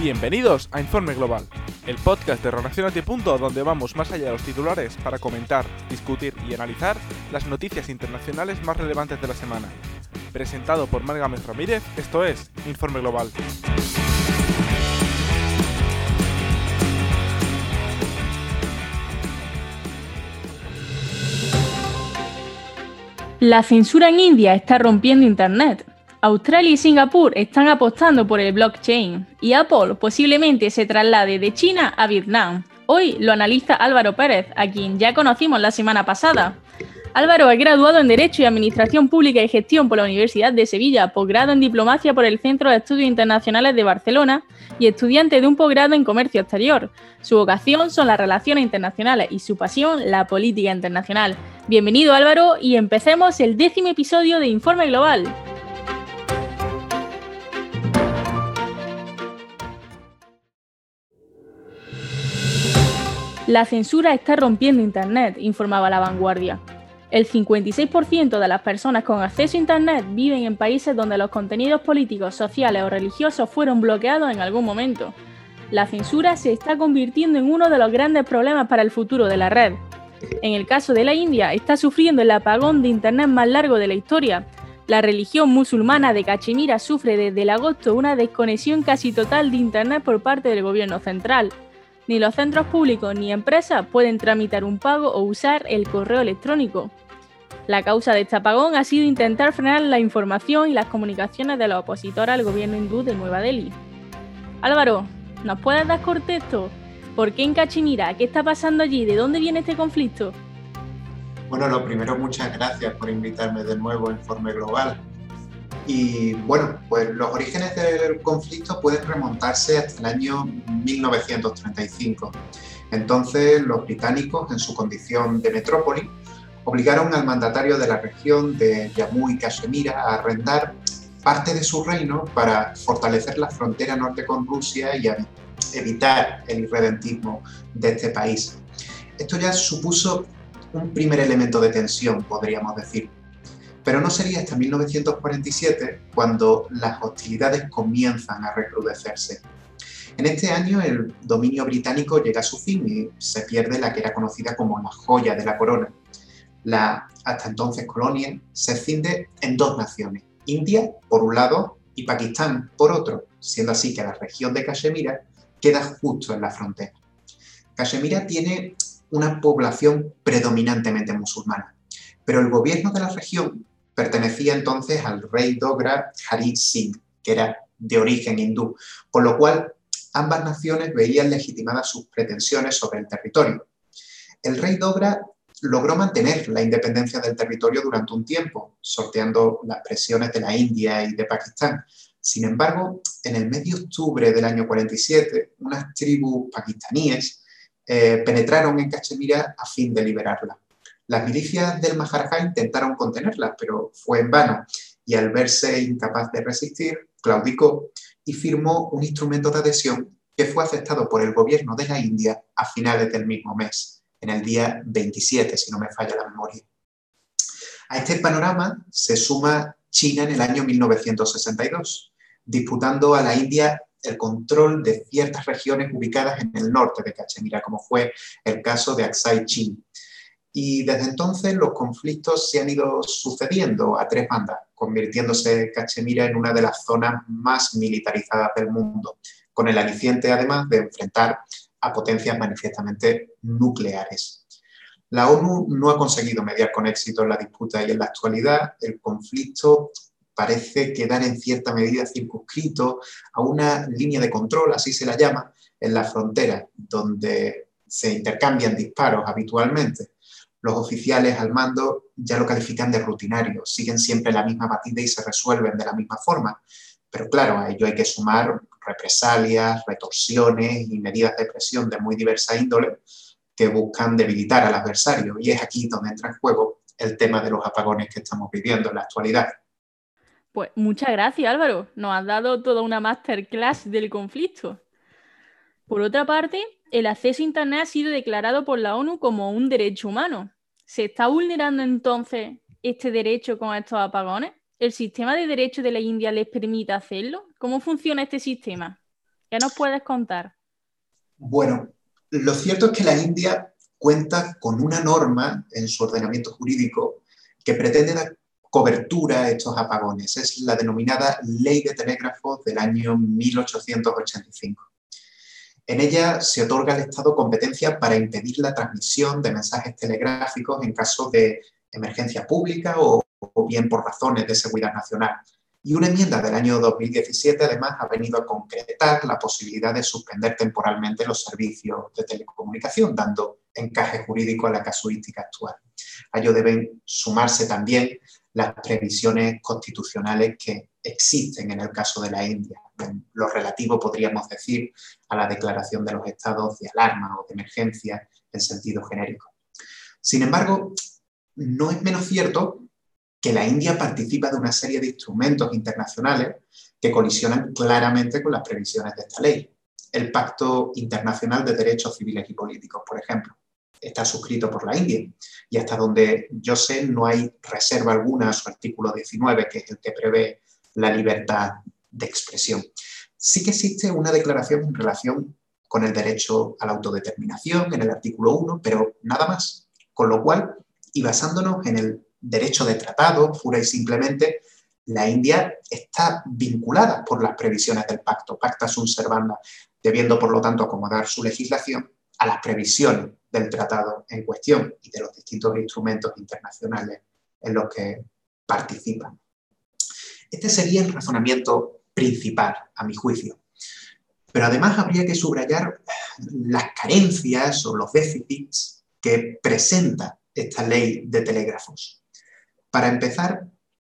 Bienvenidos a Informe Global, el podcast de Relacionate. donde vamos más allá de los titulares para comentar, discutir y analizar las noticias internacionales más relevantes de la semana. Presentado por Margamet Ramírez, esto es Informe Global. La censura en India está rompiendo Internet. Australia y Singapur están apostando por el blockchain y Apple posiblemente se traslade de China a Vietnam. Hoy lo analiza Álvaro Pérez, a quien ya conocimos la semana pasada. Álvaro es graduado en Derecho y Administración Pública y Gestión por la Universidad de Sevilla, posgrado en Diplomacia por el Centro de Estudios Internacionales de Barcelona y estudiante de un posgrado en Comercio Exterior. Su vocación son las relaciones internacionales y su pasión la política internacional. Bienvenido Álvaro y empecemos el décimo episodio de Informe Global. La censura está rompiendo Internet, informaba La Vanguardia. El 56% de las personas con acceso a Internet viven en países donde los contenidos políticos, sociales o religiosos fueron bloqueados en algún momento. La censura se está convirtiendo en uno de los grandes problemas para el futuro de la red. En el caso de la India, está sufriendo el apagón de Internet más largo de la historia. La religión musulmana de Cachemira sufre desde el agosto una desconexión casi total de Internet por parte del gobierno central. Ni los centros públicos ni empresas pueden tramitar un pago o usar el correo electrónico. La causa de este apagón ha sido intentar frenar la información y las comunicaciones de los opositores al gobierno hindú de Nueva Delhi. Álvaro, ¿nos puedes dar contexto? ¿Por qué en Cachemira? ¿Qué está pasando allí? ¿De dónde viene este conflicto? Bueno, lo primero, muchas gracias por invitarme de nuevo a Informe Global. Y bueno, pues los orígenes del conflicto pueden remontarse hasta el año 1935. Entonces, los británicos, en su condición de metrópoli, obligaron al mandatario de la región de Jammu y Kashmir a arrendar parte de su reino para fortalecer la frontera norte con Rusia y evitar el irredentismo de este país. Esto ya supuso un primer elemento de tensión, podríamos decir. Pero no sería hasta 1947 cuando las hostilidades comienzan a recrudecerse. En este año el dominio británico llega a su fin y se pierde la que era conocida como la joya de la corona. La hasta entonces colonia se escinde en dos naciones, India por un lado y Pakistán por otro, siendo así que la región de Cachemira queda justo en la frontera. Cachemira tiene una población predominantemente musulmana, pero el gobierno de la región pertenecía entonces al rey Dogra Hari Singh, que era de origen hindú, con lo cual ambas naciones veían legitimadas sus pretensiones sobre el territorio. El rey Dogra logró mantener la independencia del territorio durante un tiempo, sorteando las presiones de la India y de Pakistán. Sin embargo, en el mes de octubre del año 47, unas tribus pakistaníes eh, penetraron en Cachemira a fin de liberarla. Las milicias del Maharaja intentaron contenerla, pero fue en vano, y al verse incapaz de resistir, claudicó y firmó un instrumento de adhesión que fue aceptado por el gobierno de la India a finales del mismo mes, en el día 27, si no me falla la memoria. A este panorama se suma China en el año 1962, disputando a la India el control de ciertas regiones ubicadas en el norte de Cachemira, como fue el caso de Aksai Chin. Y desde entonces los conflictos se han ido sucediendo a tres bandas, convirtiéndose Cachemira en una de las zonas más militarizadas del mundo, con el aliciente además de enfrentar a potencias manifiestamente nucleares. La ONU no ha conseguido mediar con éxito en la disputa y en la actualidad el conflicto parece quedar en cierta medida circunscrito a una línea de control, así se la llama, en la frontera, donde se intercambian disparos habitualmente. Los oficiales al mando ya lo califican de rutinario, siguen siempre la misma batida y se resuelven de la misma forma. Pero claro, a ello hay que sumar represalias, retorsiones y medidas de presión de muy diversa índole que buscan debilitar al adversario. Y es aquí donde entra en juego el tema de los apagones que estamos viviendo en la actualidad. Pues muchas gracias Álvaro, nos has dado toda una masterclass del conflicto. Por otra parte, el acceso a Internet ha sido declarado por la ONU como un derecho humano. ¿Se está vulnerando entonces este derecho con estos apagones? ¿El sistema de derecho de la India les permite hacerlo? ¿Cómo funciona este sistema? ¿Qué nos puedes contar? Bueno, lo cierto es que la India cuenta con una norma en su ordenamiento jurídico que pretende dar cobertura a estos apagones. Es la denominada Ley de Telégrafos del año 1885. En ella se otorga al Estado competencia para impedir la transmisión de mensajes telegráficos en caso de emergencia pública o, o bien por razones de seguridad nacional. Y una enmienda del año 2017 además ha venido a concretar la posibilidad de suspender temporalmente los servicios de telecomunicación, dando encaje jurídico a la casuística actual. A ello deben sumarse también las previsiones constitucionales que existen en el caso de la India. En lo relativo, podríamos decir, a la declaración de los estados de alarma o de emergencia en sentido genérico. Sin embargo, no es menos cierto que la India participa de una serie de instrumentos internacionales que colisionan claramente con las previsiones de esta ley. El Pacto Internacional de Derechos Civiles y Políticos, por ejemplo, está suscrito por la India y hasta donde yo sé no hay reserva alguna a su artículo 19, que es el que prevé la libertad de expresión. Sí que existe una declaración en relación con el derecho a la autodeterminación en el artículo 1, pero nada más. Con lo cual, y basándonos en el derecho de tratado, pura y simplemente, la India está vinculada por las previsiones del pacto, pacta sunt servanda, debiendo por lo tanto acomodar su legislación a las previsiones del tratado en cuestión y de los distintos instrumentos internacionales en los que participan. Este sería el razonamiento principal, a mi juicio. Pero además habría que subrayar las carencias o los déficits que presenta esta ley de telégrafos. Para empezar,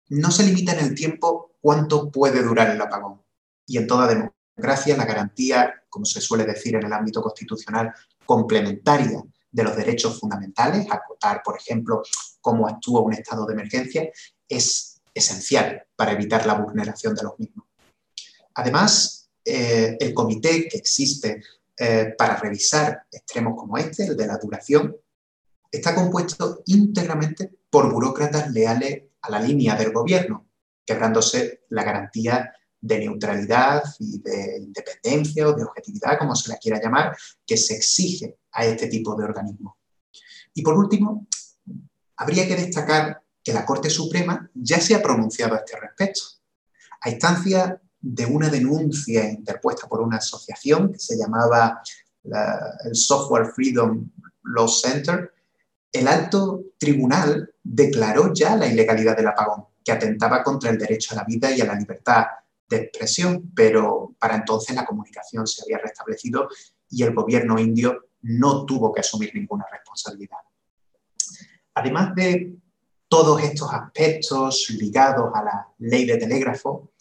no se limita en el tiempo cuánto puede durar el apagón. Y en toda democracia, la garantía, como se suele decir en el ámbito constitucional, complementaria de los derechos fundamentales, acotar, por ejemplo, cómo actúa un estado de emergencia, es esencial para evitar la vulneración de los mismos. Además, eh, el comité que existe eh, para revisar extremos como este, el de la duración, está compuesto íntegramente por burócratas leales a la línea del gobierno, quebrándose la garantía de neutralidad y de independencia o de objetividad, como se la quiera llamar, que se exige a este tipo de organismos. Y por último, habría que destacar que la Corte Suprema ya se ha pronunciado a este respecto. A instancia de una denuncia interpuesta por una asociación que se llamaba el Software Freedom Law Center, el alto tribunal declaró ya la ilegalidad del apagón, que atentaba contra el derecho a la vida y a la libertad de expresión, pero para entonces la comunicación se había restablecido y el gobierno indio no tuvo que asumir ninguna responsabilidad. Además de todos estos aspectos ligados a la ley de telégrafo,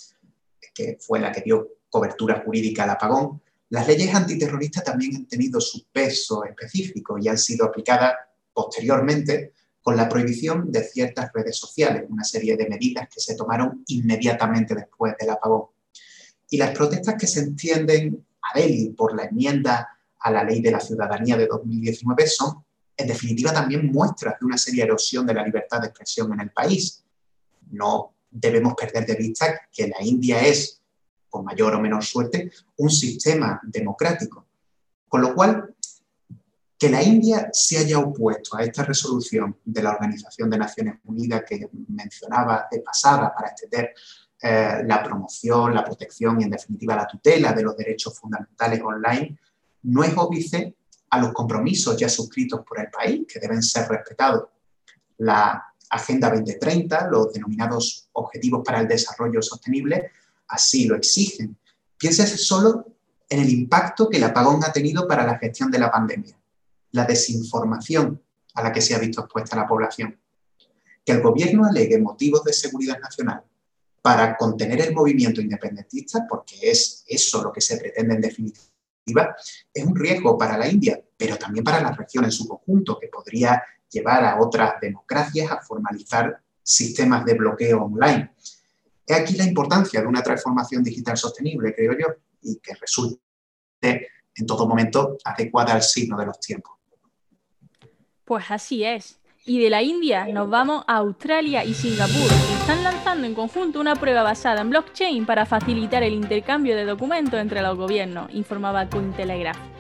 que fue la que dio cobertura jurídica al apagón, las leyes antiterroristas también han tenido su peso específico y han sido aplicadas posteriormente con la prohibición de ciertas redes sociales, una serie de medidas que se tomaron inmediatamente después del apagón. Y las protestas que se entienden a Delhi por la enmienda a la ley de la ciudadanía de 2019 son, en definitiva, también muestras de una seria erosión de la libertad de expresión en el país. No debemos perder de vista que la India es, con mayor o menor suerte, un sistema democrático. Con lo cual, que la India se haya opuesto a esta resolución de la Organización de Naciones Unidas que mencionaba de pasada para extender eh, la promoción, la protección y en definitiva la tutela de los derechos fundamentales online, no es óbice a los compromisos ya suscritos por el país que deben ser respetados. La Agenda 2030, los denominados Objetivos para el Desarrollo Sostenible, así lo exigen. Piénsese solo en el impacto que el apagón ha tenido para la gestión de la pandemia la desinformación a la que se ha visto expuesta la población. Que el gobierno alegue motivos de seguridad nacional para contener el movimiento independentista, porque es eso lo que se pretende en definitiva, es un riesgo para la India, pero también para la región en su conjunto, que podría llevar a otras democracias a formalizar sistemas de bloqueo online. Es aquí la importancia de una transformación digital sostenible, creo yo, y que resulte en todo momento adecuada al signo de los tiempos. Pues así es. Y de la India nos vamos a Australia y Singapur, que están lanzando en conjunto una prueba basada en blockchain para facilitar el intercambio de documentos entre los gobiernos, informaba Cointelegraph.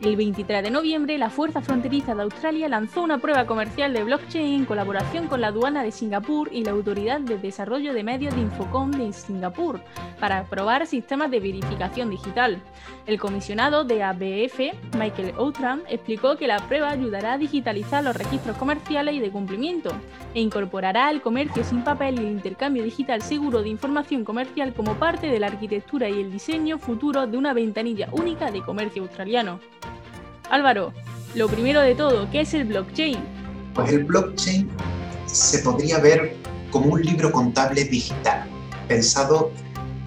El 23 de noviembre, la Fuerza Fronteriza de Australia lanzó una prueba comercial de blockchain en colaboración con la aduana de Singapur y la Autoridad de Desarrollo de Medios de Infocom de Singapur para probar sistemas de verificación digital. El comisionado de ABF, Michael Outram, explicó que la prueba ayudará a digitalizar los registros comerciales y de cumplimiento e incorporará el comercio sin papel y el intercambio digital seguro de información comercial como parte de la arquitectura y el diseño futuro de una ventanilla única de comercio australiano. Álvaro, lo primero de todo, ¿qué es el blockchain? Pues el blockchain se podría ver como un libro contable digital, pensado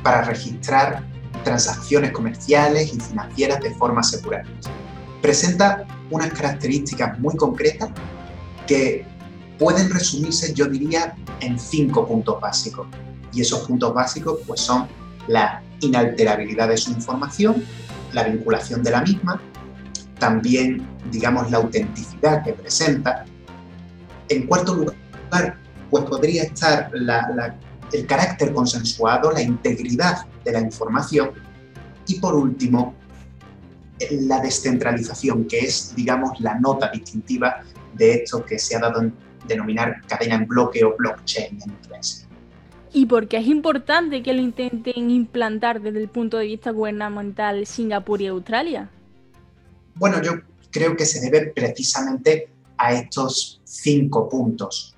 para registrar transacciones comerciales y financieras de forma segura. Presenta unas características muy concretas que pueden resumirse, yo diría, en cinco puntos básicos. Y esos puntos básicos pues, son la inalterabilidad de su información, la vinculación de la misma, también, digamos, la autenticidad que presenta. En cuarto lugar, pues podría estar el carácter consensuado, la integridad de la información y por último, la descentralización, que es, digamos, la nota distintiva de esto que se ha dado en denominar cadena en bloque o blockchain en inglés. ¿Y por qué es importante que lo intenten implantar desde el punto de vista gubernamental Singapur y Australia? Bueno, yo creo que se debe precisamente a estos cinco puntos.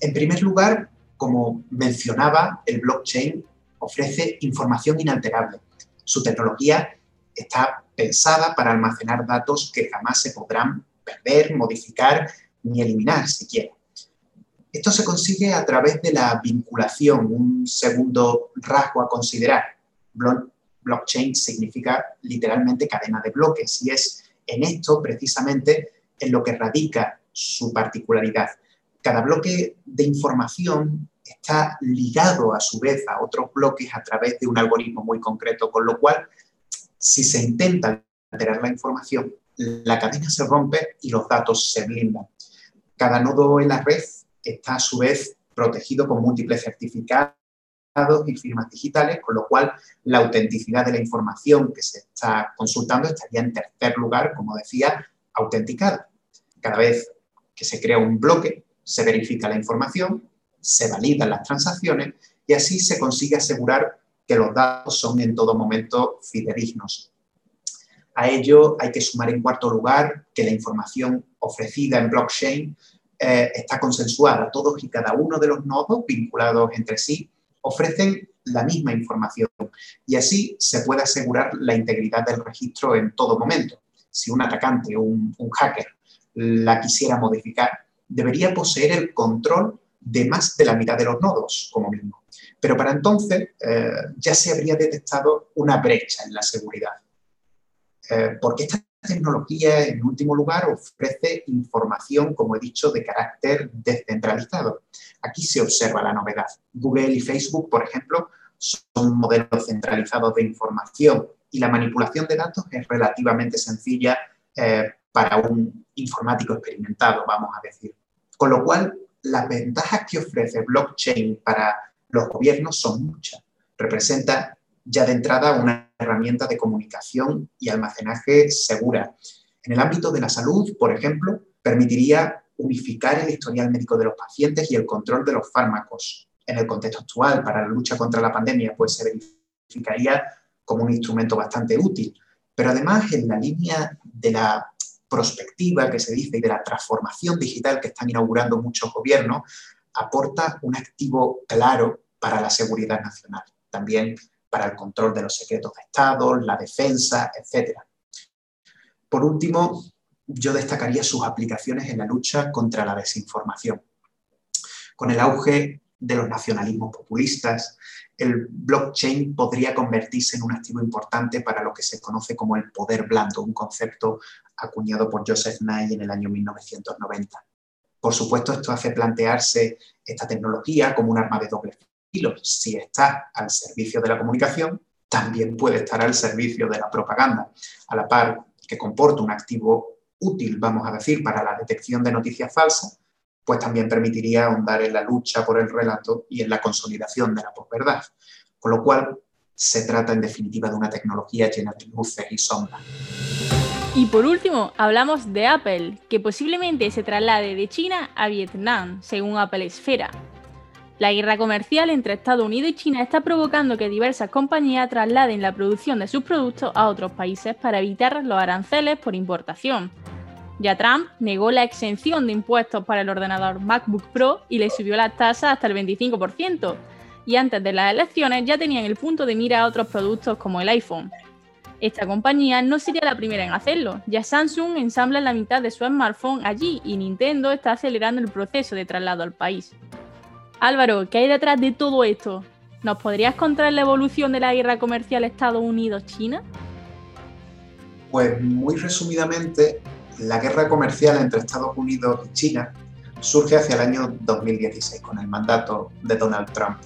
En primer lugar, como mencionaba, el blockchain ofrece información inalterable. Su tecnología está pensada para almacenar datos que jamás se podrán perder, modificar ni eliminar siquiera. Esto se consigue a través de la vinculación, un segundo rasgo a considerar blockchain significa literalmente cadena de bloques y es en esto precisamente en lo que radica su particularidad. Cada bloque de información está ligado a su vez a otros bloques a través de un algoritmo muy concreto, con lo cual si se intenta alterar la información, la cadena se rompe y los datos se blindan. Cada nodo en la red está a su vez protegido con múltiples certificados y firmas digitales, con lo cual la autenticidad de la información que se está consultando estaría en tercer lugar, como decía, autenticada. Cada vez que se crea un bloque, se verifica la información, se validan las transacciones y así se consigue asegurar que los datos son en todo momento fidedignos. A ello hay que sumar en cuarto lugar que la información ofrecida en blockchain eh, está consensuada. Todos y cada uno de los nodos vinculados entre sí ofrecen la misma información y así se puede asegurar la integridad del registro en todo momento. Si un atacante o un, hacker la quisiera modificar, debería poseer el control de más de la mitad de los nodos, como mínimo. Pero para entonces eh, ya se habría detectado una brecha en la seguridad. Eh, porque esta tecnología, en último lugar, ofrece información, como he dicho, de carácter descentralizado. Aquí se observa la novedad. Google y Facebook, por ejemplo, son modelos centralizados de información y la manipulación de datos es relativamente sencilla eh, para un informático experimentado, vamos a decir. Con lo cual, las ventajas que ofrece blockchain para los gobiernos son muchas. Representa ya de entrada una herramienta de comunicación y almacenaje segura. En el ámbito de la salud, por ejemplo, permitiría unificar el historial médico de los pacientes y el control de los fármacos. En el contexto actual, para la lucha contra la pandemia, pues se verificaría como un instrumento bastante útil. Pero además, en la línea de la prospectiva que se dice y de la transformación digital que están inaugurando muchos gobiernos, aporta un activo claro para la seguridad nacional. También para el control de los secretos de Estado, la defensa, etc. Por último, yo destacaría sus aplicaciones en la lucha contra la desinformación. Con el auge de los nacionalismos populistas, el blockchain podría convertirse en un activo importante para lo que se conoce como el poder blando, un concepto acuñado por Joseph Nye en el año 1990. Por supuesto, esto hace plantearse esta tecnología como un arma de doble si está al servicio de la comunicación, también puede estar al servicio de la propaganda, a la par que comporta un activo útil, vamos a decir, para la detección de noticias falsas, pues también permitiría ahondar en la lucha por el relato y en la consolidación de la posverdad. Con lo cual, se trata en definitiva de una tecnología llena de luces y sombras. Y por último, hablamos de Apple, que posiblemente se traslade de China a Vietnam, según Apple Esfera. La guerra comercial entre Estados Unidos y China está provocando que diversas compañías trasladen la producción de sus productos a otros países para evitar los aranceles por importación. Ya Trump negó la exención de impuestos para el ordenador MacBook Pro y le subió las tasas hasta el 25%, y antes de las elecciones ya tenían el punto de mira a otros productos como el iPhone. Esta compañía no sería la primera en hacerlo, ya Samsung ensambla la mitad de su smartphone allí y Nintendo está acelerando el proceso de traslado al país. Álvaro, ¿qué hay detrás de todo esto? ¿Nos podrías contar la evolución de la guerra comercial Estados Unidos-China? Pues muy resumidamente, la guerra comercial entre Estados Unidos y China surge hacia el año 2016 con el mandato de Donald Trump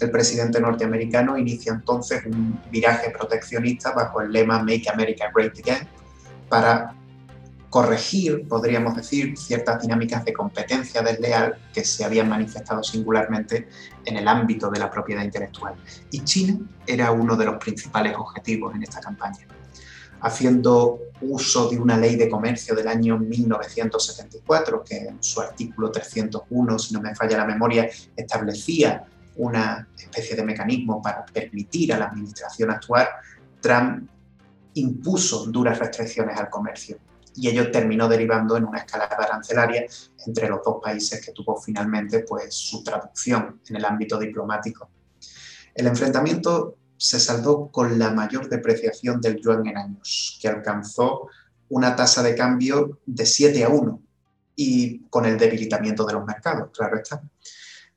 el presidente norteamericano inicia entonces un viraje proteccionista bajo el lema Make America Great Again para corregir, podríamos decir, ciertas dinámicas de competencia desleal que se habían manifestado singularmente en el ámbito de la propiedad intelectual. Y China era uno de los principales objetivos en esta campaña. Haciendo uso de una ley de comercio del año 1974, que en su artículo 301, si no me falla la memoria, establecía una especie de mecanismo para permitir a la administración actuar, Trump impuso duras restricciones al comercio y ello terminó derivando en una escalada arancelaria entre los dos países que tuvo finalmente pues, su traducción en el ámbito diplomático. El enfrentamiento se saldó con la mayor depreciación del yuan en años, que alcanzó una tasa de cambio de 7 a 1 y con el debilitamiento de los mercados, claro está.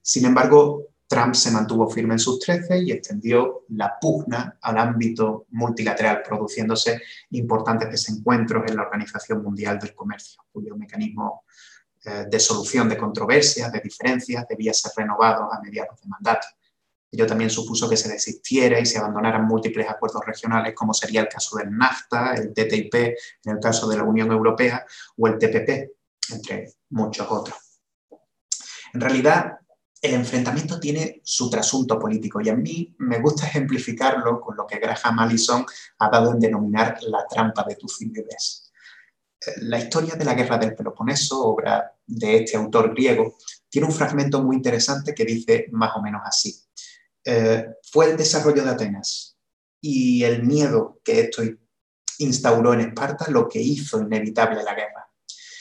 Sin embargo, Trump se mantuvo firme en sus trece y extendió la pugna al ámbito multilateral, produciéndose importantes desencuentros en la Organización Mundial del Comercio, cuyo mecanismo eh, de solución de controversias, de diferencias, debía ser renovado a mediados de mandato. Ello también supuso que se desistiera y se abandonaran múltiples acuerdos regionales, como sería el caso del NAFTA, el TTIP, en el caso de la Unión Europea, o el TPP, entre muchos otros. En realidad, el enfrentamiento tiene su trasunto político y a mí me gusta ejemplificarlo con lo que Graham Allison ha dado en denominar la trampa de Tucídides. Eh, la historia de la guerra del Peloponeso, obra de este autor griego, tiene un fragmento muy interesante que dice más o menos así. Eh, fue el desarrollo de Atenas y el miedo que esto instauró en Esparta lo que hizo inevitable la guerra.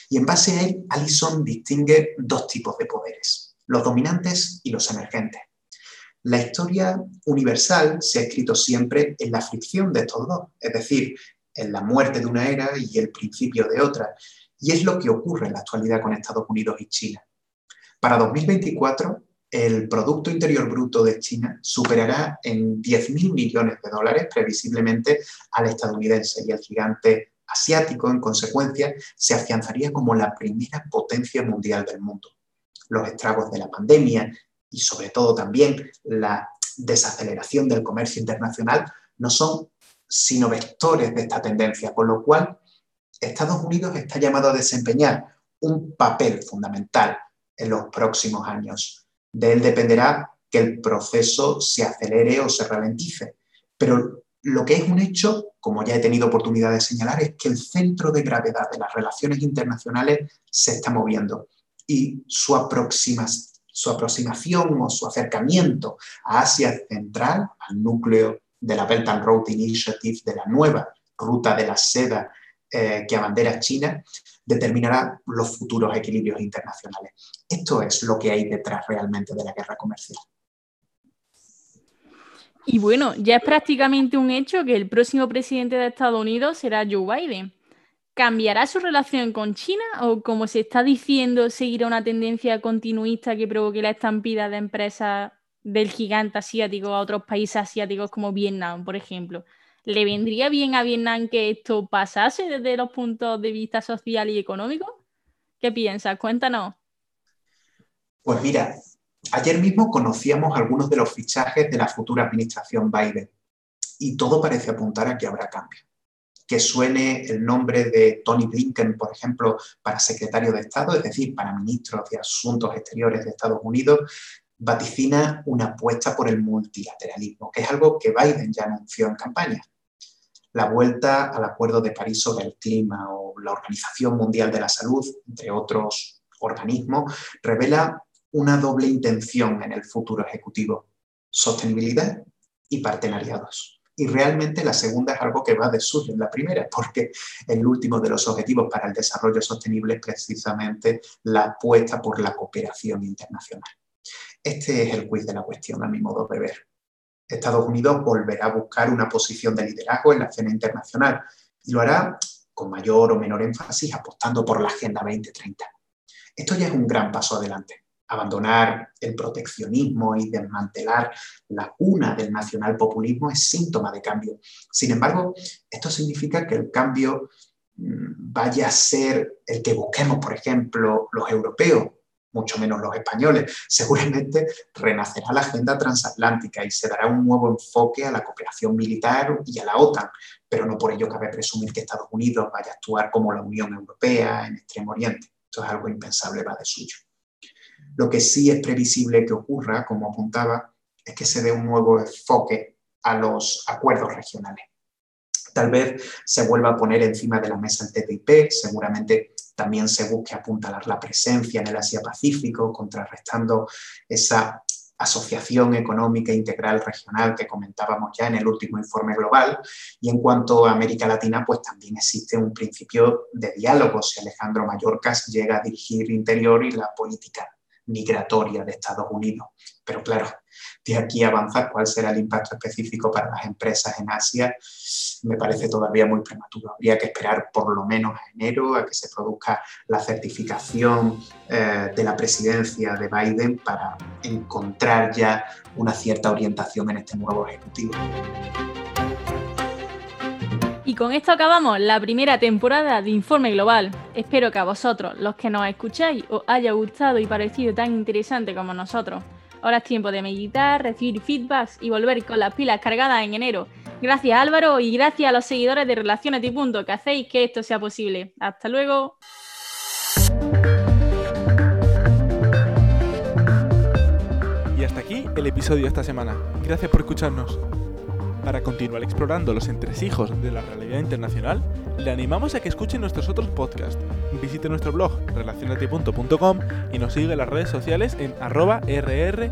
Y en base a él, Allison distingue dos tipos de poderes los dominantes y los emergentes. La historia universal se ha escrito siempre en la fricción de estos dos, es decir, en la muerte de una era y el principio de otra, y es lo que ocurre en la actualidad con Estados Unidos y China. Para 2024, el Producto Interior Bruto de China superará en 10.000 millones de dólares previsiblemente al estadounidense y el gigante asiático, en consecuencia, se afianzaría como la primera potencia mundial del mundo los estragos de la pandemia y sobre todo también la desaceleración del comercio internacional no son sino vectores de esta tendencia, con lo cual Estados Unidos está llamado a desempeñar un papel fundamental en los próximos años. De él dependerá que el proceso se acelere o se ralentice. Pero lo que es un hecho, como ya he tenido oportunidad de señalar, es que el centro de gravedad de las relaciones internacionales se está moviendo y su, aproximación o su acercamiento a Asia Central, al núcleo de la Belt and Road Initiative, de la nueva ruta de la seda eh, que abandera China, determinará los futuros equilibrios internacionales. Esto es lo que hay detrás realmente de la guerra comercial. Y bueno, ya es prácticamente un hecho que el próximo presidente de Estados Unidos será Joe Biden. ¿Cambiará su relación con China o, como se está diciendo, seguirá una tendencia continuista que provoque la estampida de empresas del gigante asiático a otros países asiáticos como Vietnam, por ejemplo? ¿Le vendría bien a Vietnam que esto pasase desde los puntos de vista social y económico? ¿Qué piensas? Cuéntanos. Pues mira, ayer mismo conocíamos algunos de los fichajes de la futura administración Biden y todo parece apuntar a que habrá cambio que suene el nombre de Tony Blinken, por ejemplo, para secretario de Estado, es decir, para ministro de Asuntos Exteriores de Estados Unidos, vaticina una apuesta por el multilateralismo, que es algo que Biden ya anunció en campaña. La vuelta al Acuerdo de París sobre el clima o la Organización Mundial de la Salud, entre otros organismos, revela una doble intención en el futuro ejecutivo, sostenibilidad y partenariados. Y realmente la segunda es algo que va de suyo en la primera, porque el último de los objetivos para el desarrollo sostenible es precisamente la apuesta por la cooperación internacional. Este es el quiz de la cuestión, a mi modo de ver. Estados Unidos volverá a buscar una posición de liderazgo en la escena internacional y lo hará con mayor o menor énfasis apostando por la Agenda 2030. Esto ya es un gran paso adelante. Abandonar el proteccionismo y desmantelar la cuna del nacionalpopulismo es síntoma de cambio. Sin embargo, esto significa que el cambio mm, vaya a ser el que busquemos, por ejemplo, los europeos, mucho menos los españoles. Seguramente renacerá la agenda transatlántica y se dará un nuevo enfoque a la cooperación militar y a la OTAN, pero no por ello cabe presumir que Estados Unidos vaya a actuar como la Unión Europea en Extremo Oriente. Esto es algo impensable, va de suyo. Lo que sí es previsible que ocurra, como apuntaba, es que se dé un nuevo enfoque a los acuerdos regionales. Tal vez se vuelva a poner encima de la mesa el TTIP, seguramente también se busque apuntalar la presencia en el Asia-Pacífico, contrarrestando esa asociación económica integral regional que comentábamos ya en el último informe global. Y en cuanto a América Latina, pues también existe un principio de diálogo si Alejandro Mayorkas llega a dirigir Interior y la política migratoria de Estados Unidos. Pero claro, de aquí avanzar cuál será el impacto específico para las empresas en Asia, me parece todavía muy prematuro. Habría que esperar por lo menos a enero a que se produzca la certificación eh, de la presidencia de Biden para encontrar ya una cierta orientación en este nuevo ejecutivo. Y con esto acabamos la primera temporada de Informe Global. Espero que a vosotros, los que nos escucháis, os haya gustado y parecido tan interesante como nosotros. Ahora es tiempo de meditar, recibir feedbacks y volver con las pilas cargadas en enero. Gracias Álvaro y gracias a los seguidores de Relaciones y Punto que hacéis que esto sea posible. Hasta luego. Y hasta aquí el episodio de esta semana. Gracias por escucharnos. Para continuar explorando los entresijos de la realidad internacional, le animamos a que escuche nuestros otros podcasts. Visite nuestro blog relacionatipunto.com y nos sigue en las redes sociales en arroba rrii.